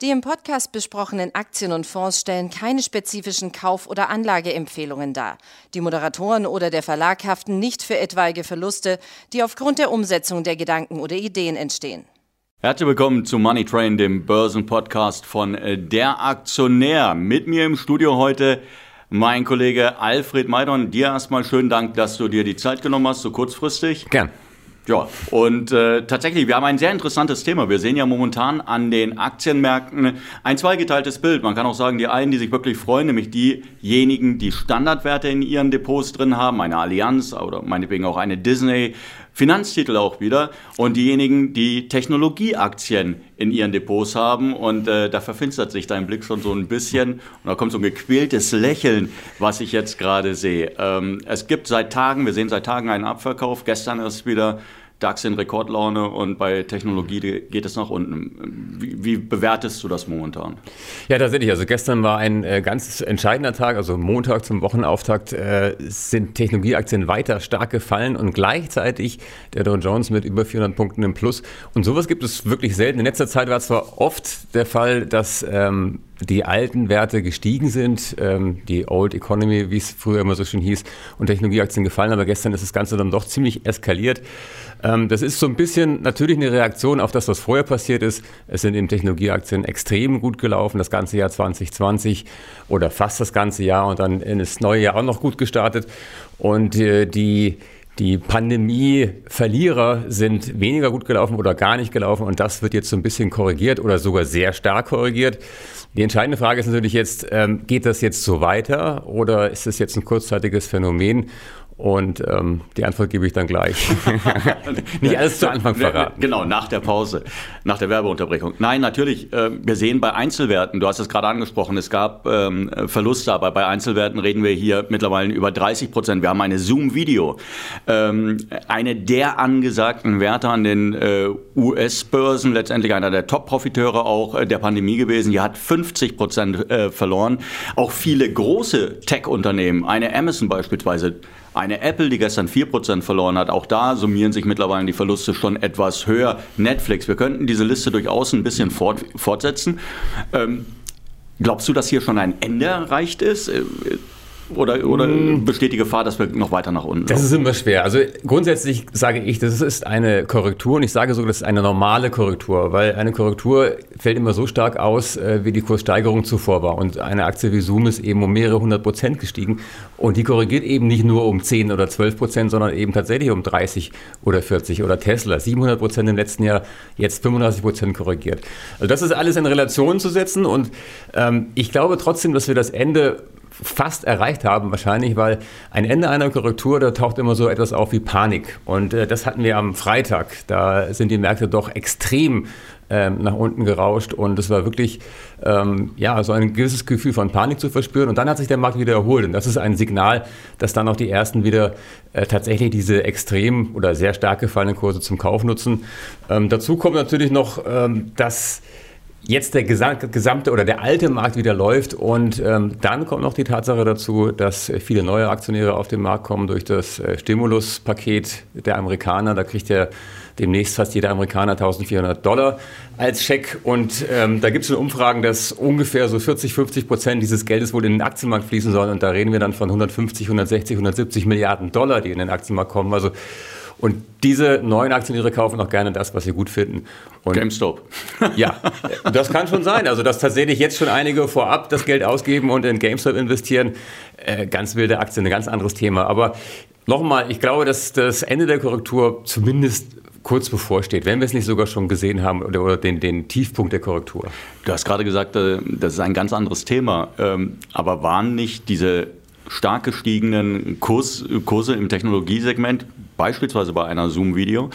Die im Podcast besprochenen Aktien und Fonds stellen keine spezifischen Kauf- oder Anlageempfehlungen dar. Die Moderatoren oder der Verlag haften nicht für etwaige Verluste, die aufgrund der Umsetzung der Gedanken oder Ideen entstehen. Herzlich willkommen zu Money Train, dem Börsenpodcast von äh, Der Aktionär. Mit mir im Studio heute mein Kollege Alfred Maidon. Dir erstmal schönen Dank, dass du dir die Zeit genommen hast, so kurzfristig. Gern. Ja, und äh, tatsächlich, wir haben ein sehr interessantes Thema. Wir sehen ja momentan an den Aktienmärkten ein zweigeteiltes Bild. Man kann auch sagen, die einen, die sich wirklich freuen, nämlich diejenigen, die Standardwerte in ihren Depots drin haben, eine Allianz oder meinetwegen auch eine Disney, Finanztitel auch wieder, und diejenigen, die Technologieaktien in ihren Depots haben. Und äh, da verfinstert sich dein Blick schon so ein bisschen. Und da kommt so ein gequältes Lächeln, was ich jetzt gerade sehe. Ähm, es gibt seit Tagen, wir sehen seit Tagen einen Abverkauf. Gestern ist wieder DAX in Rekordlaune und bei Technologie geht es nach unten. Wie, wie, bewertest du das momentan? Ja, tatsächlich. Also gestern war ein äh, ganz entscheidender Tag, also Montag zum Wochenauftakt äh, sind Technologieaktien weiter stark gefallen und gleichzeitig der Dow Jones mit über 400 Punkten im Plus. Und sowas gibt es wirklich selten. In letzter Zeit war es zwar oft der Fall, dass ähm, die alten Werte gestiegen sind, ähm, die Old Economy, wie es früher immer so schön hieß, und Technologieaktien gefallen, aber gestern ist das Ganze dann doch ziemlich eskaliert. Ähm, das ist so ein bisschen natürlich eine Reaktion auf das, was vorher passiert ist. Es sind eben Technologieaktien extrem gut gelaufen, das ganze Jahr 2020 oder fast das ganze Jahr und dann in das neue Jahr auch noch gut gestartet. Und äh, die die Pandemie-Verlierer sind weniger gut gelaufen oder gar nicht gelaufen und das wird jetzt so ein bisschen korrigiert oder sogar sehr stark korrigiert. Die entscheidende Frage ist natürlich jetzt, ähm, geht das jetzt so weiter oder ist es jetzt ein kurzzeitiges Phänomen? Und ähm, die Antwort gebe ich dann gleich. Nicht alles zu Anfang verraten. Genau, nach der Pause, nach der Werbeunterbrechung. Nein, natürlich, äh, wir sehen bei Einzelwerten, du hast es gerade angesprochen, es gab ähm, Verluste, aber bei Einzelwerten reden wir hier mittlerweile über 30 Prozent. Wir haben eine Zoom-Video. Ähm, eine der angesagten Werte an den äh, US-Börsen, letztendlich einer der Top-Profiteure auch äh, der Pandemie gewesen, die hat 50 Prozent äh, verloren. Auch viele große Tech-Unternehmen, eine Amazon beispielsweise, eine Apple, die gestern 4% verloren hat, auch da summieren sich mittlerweile die Verluste schon etwas höher. Netflix, wir könnten diese Liste durchaus ein bisschen fort, fortsetzen. Ähm, glaubst du, dass hier schon ein Ende erreicht ist? Oder, oder mm. besteht die Gefahr, dass wir noch weiter nach unten? Das ist immer schwer. Also grundsätzlich sage ich, das ist eine Korrektur und ich sage sogar, das ist eine normale Korrektur, weil eine Korrektur fällt immer so stark aus, äh, wie die Kurssteigerung zuvor war. Und eine Aktie wie Zoom ist eben um mehrere hundert Prozent gestiegen und die korrigiert eben nicht nur um 10 oder 12 Prozent, sondern eben tatsächlich um 30 oder 40 oder Tesla 700 Prozent im letzten Jahr, jetzt 35 Prozent korrigiert. Also das ist alles in Relation zu setzen und ähm, ich glaube trotzdem, dass wir das Ende fast erreicht haben, wahrscheinlich, weil ein Ende einer Korrektur, da taucht immer so etwas auf wie Panik. Und äh, das hatten wir am Freitag. Da sind die Märkte doch extrem ähm, nach unten gerauscht und es war wirklich ähm, ja, so ein gewisses Gefühl von Panik zu verspüren. Und dann hat sich der Markt wieder erholt. Und das ist ein Signal, dass dann auch die ersten wieder äh, tatsächlich diese extrem oder sehr stark gefallenen Kurse zum Kauf nutzen. Ähm, dazu kommt natürlich noch, ähm, dass jetzt der gesamte oder der alte Markt wieder läuft und ähm, dann kommt noch die Tatsache dazu, dass viele neue Aktionäre auf den Markt kommen durch das äh, Stimuluspaket der Amerikaner. Da kriegt ja demnächst fast jeder Amerikaner 1400 Dollar als Scheck und ähm, da gibt es schon Umfragen, dass ungefähr so 40, 50 Prozent dieses Geldes wohl in den Aktienmarkt fließen sollen und da reden wir dann von 150, 160, 170 Milliarden Dollar, die in den Aktienmarkt kommen. Also und diese neuen Aktionäre kaufen auch gerne das, was sie gut finden. Und GameStop. Ja, das kann schon sein. Also, dass tatsächlich jetzt schon einige vorab das Geld ausgeben und in GameStop investieren, äh, ganz wilde Aktien, ein ganz anderes Thema. Aber nochmal, ich glaube, dass das Ende der Korrektur zumindest kurz bevorsteht, wenn wir es nicht sogar schon gesehen haben oder, oder den, den, Tiefpunkt der Korrektur. Du hast gerade gesagt, äh, das ist ein ganz anderes Thema. Ähm, aber waren nicht diese stark gestiegenen Kurs, Kurse im Technologiesegment beispielsweise bei einer Zoom-Video,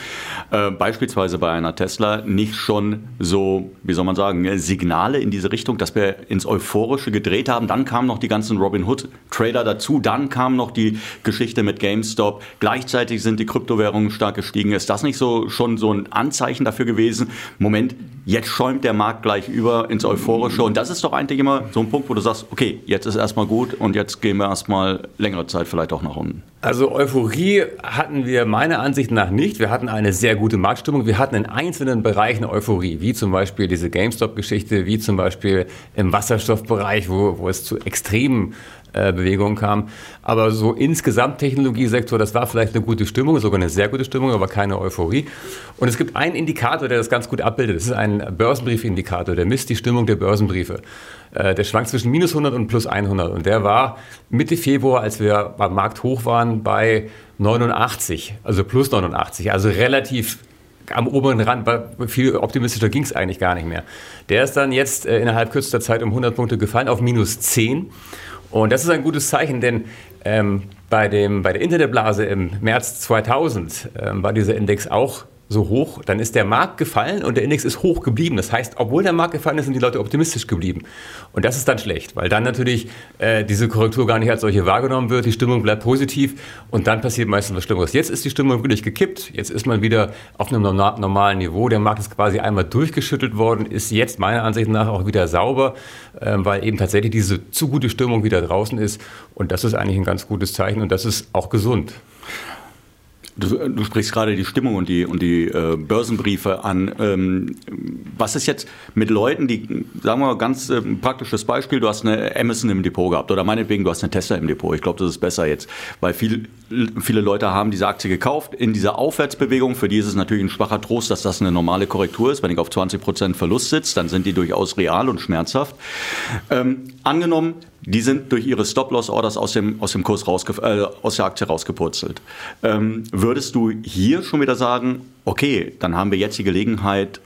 äh, beispielsweise bei einer Tesla, nicht schon so, wie soll man sagen, Signale in diese Richtung, dass wir ins Euphorische gedreht haben. Dann kamen noch die ganzen Robinhood-Trader dazu, dann kam noch die Geschichte mit GameStop. Gleichzeitig sind die Kryptowährungen stark gestiegen. Ist das nicht so schon so ein Anzeichen dafür gewesen? Moment, Jetzt schäumt der Markt gleich über ins Euphorische. Und das ist doch eigentlich immer so ein Punkt, wo du sagst, okay, jetzt ist erstmal gut und jetzt gehen wir erstmal längere Zeit vielleicht auch nach unten. Also Euphorie hatten wir meiner Ansicht nach nicht. Wir hatten eine sehr gute Marktstimmung. Wir hatten in einzelnen Bereichen Euphorie, wie zum Beispiel diese GameStop-Geschichte, wie zum Beispiel im Wasserstoffbereich, wo, wo es zu extremen Bewegung kam. Aber so insgesamt Technologiesektor, das war vielleicht eine gute Stimmung, sogar eine sehr gute Stimmung, aber keine Euphorie. Und es gibt einen Indikator, der das ganz gut abbildet. Das ist ein Börsenbriefindikator, der misst die Stimmung der Börsenbriefe. Äh, der schwankt zwischen minus 100 und plus 100. Und der war Mitte Februar, als wir beim Markt hoch waren, bei 89, also plus 89, also relativ am oberen Rand, viel optimistischer ging es eigentlich gar nicht mehr. Der ist dann jetzt äh, innerhalb kürzester Zeit um 100 Punkte gefallen auf minus 10. Und das ist ein gutes Zeichen, denn ähm, bei, dem, bei der Internetblase im März 2000 ähm, war dieser Index auch so hoch, dann ist der Markt gefallen und der Index ist hoch geblieben. Das heißt, obwohl der Markt gefallen ist, sind die Leute optimistisch geblieben. Und das ist dann schlecht, weil dann natürlich äh, diese Korrektur gar nicht als solche wahrgenommen wird, die Stimmung bleibt positiv und dann passiert meistens was Schlimmeres. Jetzt ist die Stimmung wirklich gekippt, jetzt ist man wieder auf einem normalen Niveau. Der Markt ist quasi einmal durchgeschüttelt worden, ist jetzt meiner Ansicht nach auch wieder sauber, äh, weil eben tatsächlich diese zu gute Stimmung wieder draußen ist. Und das ist eigentlich ein ganz gutes Zeichen und das ist auch gesund. Du, du, sprichst gerade die Stimmung und die, und die äh, Börsenbriefe an. Ähm, was ist jetzt mit Leuten, die, sagen wir mal, ganz äh, praktisches Beispiel, du hast eine Amazon im Depot gehabt oder meinetwegen, du hast eine Tesla im Depot. Ich glaube, das ist besser jetzt, weil viel, viele Leute haben diese Aktie gekauft. In dieser Aufwärtsbewegung, für die ist es natürlich ein schwacher Trost, dass das eine normale Korrektur ist. Wenn ich auf 20 Prozent Verlust sitze, dann sind die durchaus real und schmerzhaft. Ähm, angenommen, die sind durch ihre Stop-Loss-Orders aus dem, aus dem Kurs rausge äh, aus der Aktie rausgepurzelt. Ähm, würdest du hier schon wieder sagen, okay, dann haben wir jetzt die Gelegenheit,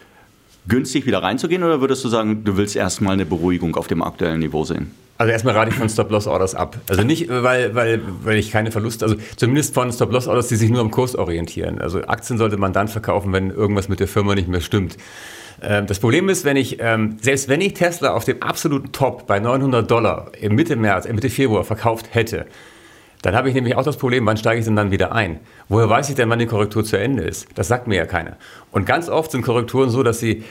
günstig wieder reinzugehen oder würdest du sagen, du willst erstmal eine Beruhigung auf dem aktuellen Niveau sehen? Also erstmal rate ich von Stop-Loss-Orders ab. Also nicht, weil, weil, weil ich keine Verluste, also zumindest von Stop-Loss-Orders, die sich nur am Kurs orientieren. Also Aktien sollte man dann verkaufen, wenn irgendwas mit der Firma nicht mehr stimmt. Ähm, das Problem ist, wenn ich, ähm, selbst wenn ich Tesla auf dem absoluten Top bei 900 Dollar im Mitte März, im Mitte Februar verkauft hätte, dann habe ich nämlich auch das Problem, wann steige ich denn dann wieder ein? Woher weiß ich denn, wann die Korrektur zu Ende ist? Das sagt mir ja keiner. Und ganz oft sind Korrekturen so, dass sie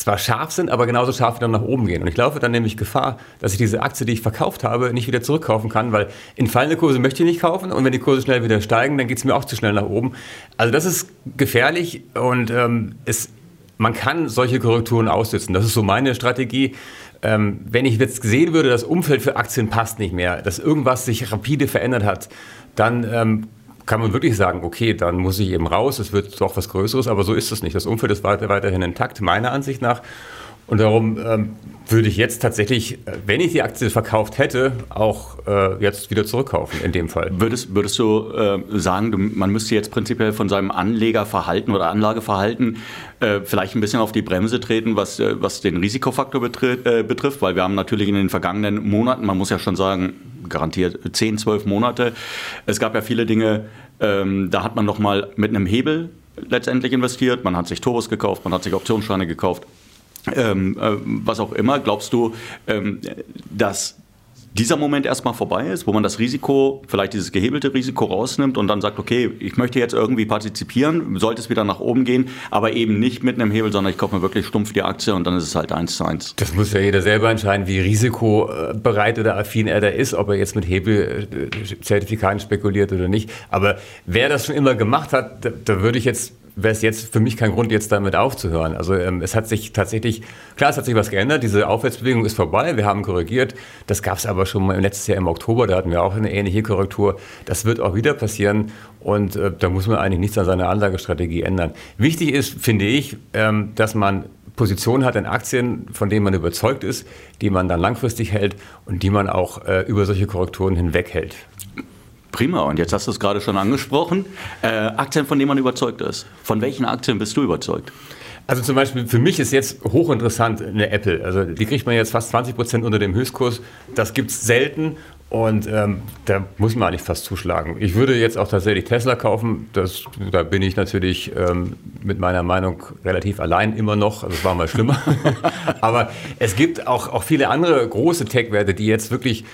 zwar scharf sind, aber genauso scharf wieder nach oben gehen. Und ich laufe dann nämlich Gefahr, dass ich diese Aktie, die ich verkauft habe, nicht wieder zurückkaufen kann, weil in fallende Kurse möchte ich nicht kaufen und wenn die Kurse schnell wieder steigen, dann geht es mir auch zu schnell nach oben. Also das ist gefährlich und ähm, es man kann solche Korrekturen aussitzen. Das ist so meine Strategie. Ähm, wenn ich jetzt sehen würde, das Umfeld für Aktien passt nicht mehr, dass irgendwas sich rapide verändert hat, dann ähm, kann man wirklich sagen, okay, dann muss ich eben raus, es wird doch was Größeres, aber so ist es nicht. Das Umfeld ist weiter, weiterhin intakt, meiner Ansicht nach. Und darum ähm, würde ich jetzt tatsächlich, äh, wenn ich die Aktie verkauft hätte, auch äh, jetzt wieder zurückkaufen in dem Fall. Würdest, würdest du äh, sagen, du, man müsste jetzt prinzipiell von seinem Anlegerverhalten oder Anlageverhalten äh, vielleicht ein bisschen auf die Bremse treten, was, äh, was den Risikofaktor äh, betrifft, weil wir haben natürlich in den vergangenen Monaten, man muss ja schon sagen, garantiert 10, 12 Monate, es gab ja viele Dinge, ähm, da hat man noch mal mit einem Hebel letztendlich investiert, man hat sich Turbos gekauft, man hat sich Optionsscheine gekauft ähm, äh, was auch immer, glaubst du, ähm, dass dieser Moment erstmal vorbei ist, wo man das Risiko, vielleicht dieses gehebelte Risiko rausnimmt und dann sagt, okay, ich möchte jetzt irgendwie partizipieren, sollte es wieder nach oben gehen, aber eben nicht mit einem Hebel, sondern ich kaufe mir wirklich stumpf die Aktie und dann ist es halt eins zu eins. Das muss ja jeder selber entscheiden, wie risikobereit oder affin er da ist, ob er jetzt mit Hebelzertifikaten spekuliert oder nicht. Aber wer das schon immer gemacht hat, da, da würde ich jetzt wäre es jetzt für mich kein Grund, jetzt damit aufzuhören. Also ähm, es hat sich tatsächlich, klar, es hat sich was geändert. Diese Aufwärtsbewegung ist vorbei. Wir haben korrigiert. Das gab es aber schon mal letztes Jahr im Oktober. Da hatten wir auch eine ähnliche Korrektur. Das wird auch wieder passieren. Und äh, da muss man eigentlich nichts an seiner Anlagestrategie ändern. Wichtig ist, finde ich, ähm, dass man Positionen hat in Aktien, von denen man überzeugt ist, die man dann langfristig hält und die man auch äh, über solche Korrekturen hinweg hält. Prima, und jetzt hast du es gerade schon angesprochen. Äh, Aktien, von denen man überzeugt ist. Von welchen Aktien bist du überzeugt? Also zum Beispiel für mich ist jetzt hochinteressant eine Apple. Also die kriegt man jetzt fast 20 Prozent unter dem Höchstkurs. Das gibt es selten und ähm, da muss man eigentlich fast zuschlagen. Ich würde jetzt auch tatsächlich Tesla kaufen. Das, da bin ich natürlich ähm, mit meiner Meinung relativ allein immer noch. Also es war mal schlimmer. Aber es gibt auch, auch viele andere große Tech-Werte, die jetzt wirklich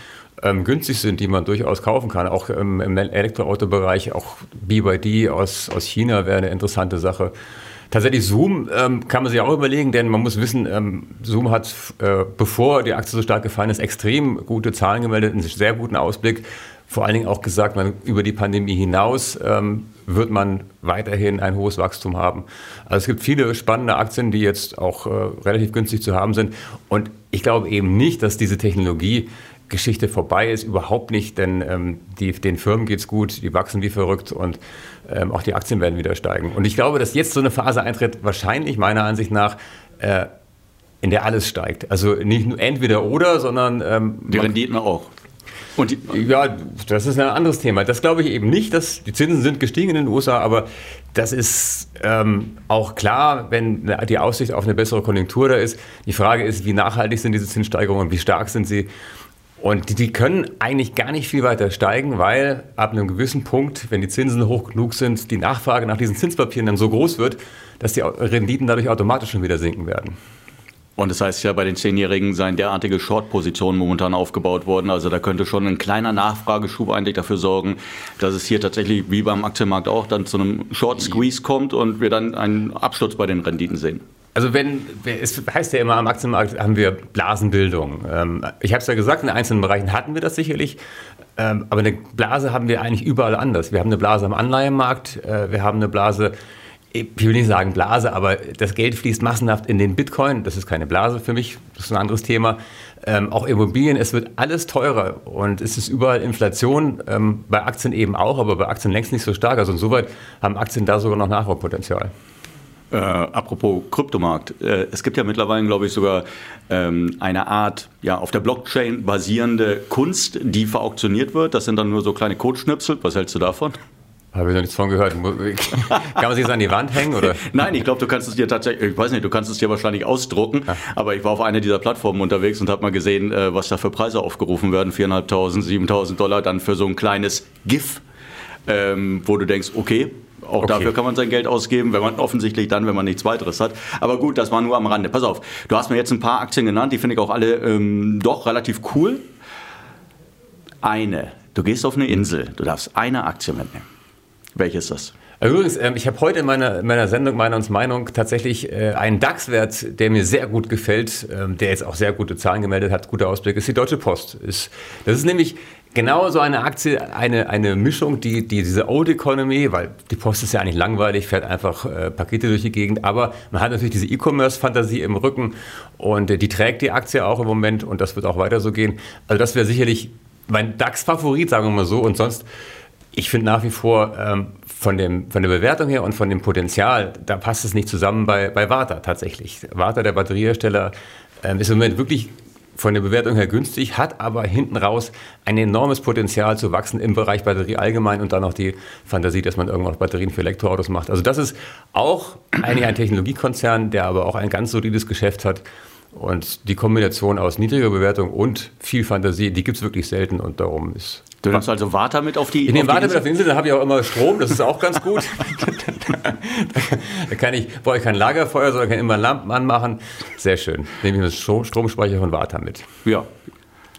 ähm, günstig sind, die man durchaus kaufen kann. Auch ähm, im Elektroautobereich, auch BYD aus, aus China wäre eine interessante Sache. Tatsächlich Zoom ähm, kann man sich auch überlegen, denn man muss wissen, ähm, Zoom hat, äh, bevor die Aktie so stark gefallen ist, extrem gute Zahlen gemeldet, einen sehr guten Ausblick. Vor allen Dingen auch gesagt, man, über die Pandemie hinaus ähm, wird man weiterhin ein hohes Wachstum haben. Also es gibt viele spannende Aktien, die jetzt auch äh, relativ günstig zu haben sind. Und ich glaube eben nicht, dass diese Technologie Geschichte vorbei ist, überhaupt nicht, denn ähm, die, den Firmen geht es gut, die wachsen wie verrückt und ähm, auch die Aktien werden wieder steigen. Und ich glaube, dass jetzt so eine Phase eintritt, wahrscheinlich meiner Ansicht nach, äh, in der alles steigt. Also nicht nur entweder oder, sondern... Ähm, die Renditen auch. Und die, ja, das ist ein anderes Thema. Das glaube ich eben nicht, dass die Zinsen sind gestiegen in den USA, aber das ist ähm, auch klar, wenn die Aussicht auf eine bessere Konjunktur da ist. Die Frage ist, wie nachhaltig sind diese Zinssteigerungen, wie stark sind sie? Und die, können eigentlich gar nicht viel weiter steigen, weil ab einem gewissen Punkt, wenn die Zinsen hoch genug sind, die Nachfrage nach diesen Zinspapieren dann so groß wird, dass die Renditen dadurch automatisch schon wieder sinken werden. Und das heißt ja, bei den Zehnjährigen seien derartige Short-Positionen momentan aufgebaut worden. Also da könnte schon ein kleiner Nachfrageschub eigentlich dafür sorgen, dass es hier tatsächlich wie beim Aktienmarkt auch dann zu einem Short-Squeeze kommt und wir dann einen Absturz bei den Renditen sehen. Also wenn, es heißt ja immer, am Aktienmarkt haben wir Blasenbildung. Ähm, ich habe es ja gesagt, in einzelnen Bereichen hatten wir das sicherlich, ähm, aber eine Blase haben wir eigentlich überall anders. Wir haben eine Blase am Anleihenmarkt, äh, wir haben eine Blase, ich will nicht sagen Blase, aber das Geld fließt massenhaft in den Bitcoin. Das ist keine Blase für mich, das ist ein anderes Thema. Ähm, auch Immobilien, es wird alles teurer und es ist überall Inflation, bei Aktien eben auch, aber bei Aktien längst nicht so stark. Also insoweit haben Aktien da sogar noch Nachholpotenzial. Äh, apropos Kryptomarkt. Äh, es gibt ja mittlerweile, glaube ich, sogar ähm, eine Art ja, auf der Blockchain basierende Kunst, die verauktioniert wird. Das sind dann nur so kleine Codeschnipsel. Was hältst du davon? Habe ich noch nichts von gehört. Kann man sich das an die Wand hängen? Oder? Nein, ich glaube, du kannst es dir tatsächlich, ich weiß nicht, du kannst es dir wahrscheinlich ausdrucken, ja. aber ich war auf einer dieser Plattformen unterwegs und habe mal gesehen, äh, was da für Preise aufgerufen werden. 4.500, 7.000 Dollar dann für so ein kleines GIF, ähm, wo du denkst, okay, auch okay. dafür kann man sein Geld ausgeben, wenn man offensichtlich dann, wenn man nichts weiteres hat. Aber gut, das war nur am Rande. Pass auf, du hast mir jetzt ein paar Aktien genannt, die finde ich auch alle ähm, doch relativ cool. Eine. Du gehst auf eine Insel, du darfst eine Aktie mitnehmen. Welche ist das? Übrigens, ähm, ich habe heute in meiner, meiner Sendung Meiner uns Meinung tatsächlich äh, einen DAX-Wert, der mir sehr gut gefällt, ähm, der jetzt auch sehr gute Zahlen gemeldet hat, guter Ausblick, ist die Deutsche Post. Das ist nämlich genau so eine Aktie, eine, eine Mischung, die, die diese Old Economy, weil die Post ist ja eigentlich langweilig, fährt einfach äh, Pakete durch die Gegend, aber man hat natürlich diese E-Commerce-Fantasie im Rücken und äh, die trägt die Aktie auch im Moment und das wird auch weiter so gehen. Also das wäre sicherlich mein DAX-Favorit, sagen wir mal so. Und sonst ich finde nach wie vor ähm, von, dem, von der Bewertung her und von dem Potenzial, da passt es nicht zusammen bei, bei Warta tatsächlich. Warta, der Batteriehersteller, ähm, ist im Moment wirklich von der Bewertung her günstig, hat aber hinten raus ein enormes Potenzial zu wachsen im Bereich Batterie allgemein und dann noch die Fantasie, dass man irgendwann Batterien für Elektroautos macht. Also das ist auch eigentlich ein Technologiekonzern, der aber auch ein ganz solides Geschäft hat. Und die Kombination aus niedriger Bewertung und viel Fantasie, die gibt es wirklich selten und darum ist Du nimmst also Water mit auf die Ich nehme Water mit auf die Insel, dann habe ich auch immer Strom, das ist auch ganz gut. da kann ich, brauche ich kein Lagerfeuer, sondern kann immer Lampen anmachen. Sehr schön. Nehme ich den Stromspeicher von Water mit. Ja.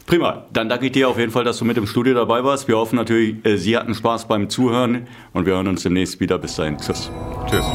Prima. Dann danke ich dir auf jeden Fall, dass du mit im Studio dabei warst. Wir hoffen natürlich, äh, Sie hatten Spaß beim Zuhören und wir hören uns demnächst wieder. Bis dahin. Tschüss. Tschüss.